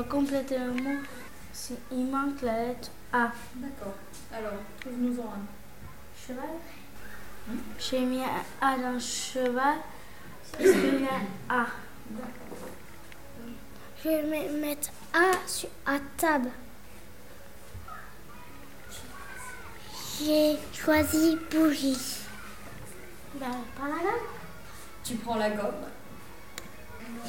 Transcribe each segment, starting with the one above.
On va compléter le mot. si Il manque la lettre A. D'accord. Alors, trouve-nous-en un. Cheval? Hmm? J'ai mis un A dans cheval. Est-ce qu'il y a un A Je vais mettre A sur à table. J'ai choisi bougie. Ben, pas la gomme. Tu prends la gomme.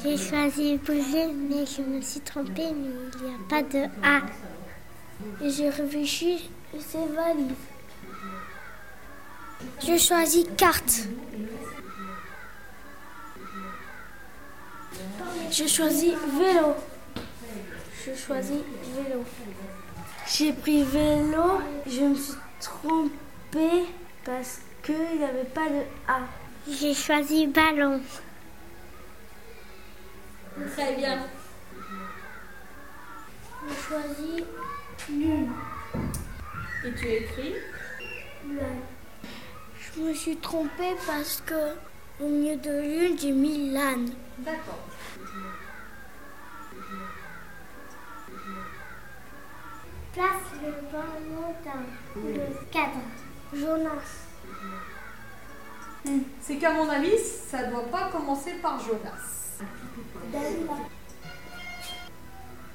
J'ai choisi bougie, mais je me suis trompée, mais il n'y a pas de A. J'ai réfléchi, c'est valise. Je choisis carte. J'ai choisi vélo. Je choisis vélo. J'ai pris vélo, je me suis trompée parce qu'il n'y avait pas de A. J'ai choisi ballon. Très bien. J'ai choisi lune. Et tu as écrit Je me suis trompée parce que au milieu de lune, j'ai mis l'âne. D'accord. Place le ballon dans le cadre. Jonas. C'est qu'à mon avis, ça doit pas commencer par Jonas. Dalila.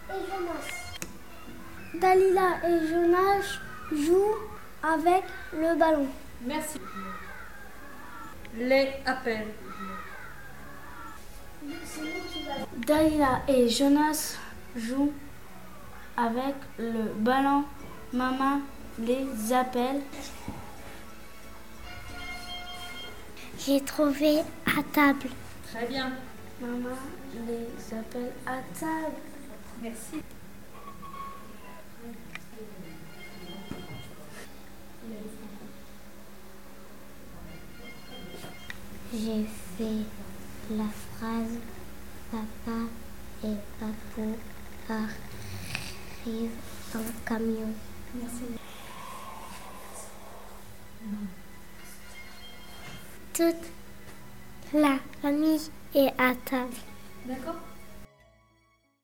Et Jonas. Dalila et Jonas jouent avec le ballon. Merci. Les appels. Dalila et Jonas jouent avec le ballon. Maman les appelle. J'ai trouvé à table. Très bien. Maman les appelle à table. Merci. J'ai fait la phrase Papa et Papou arrivent en camion. Merci. Toute la famille est à table. D'accord?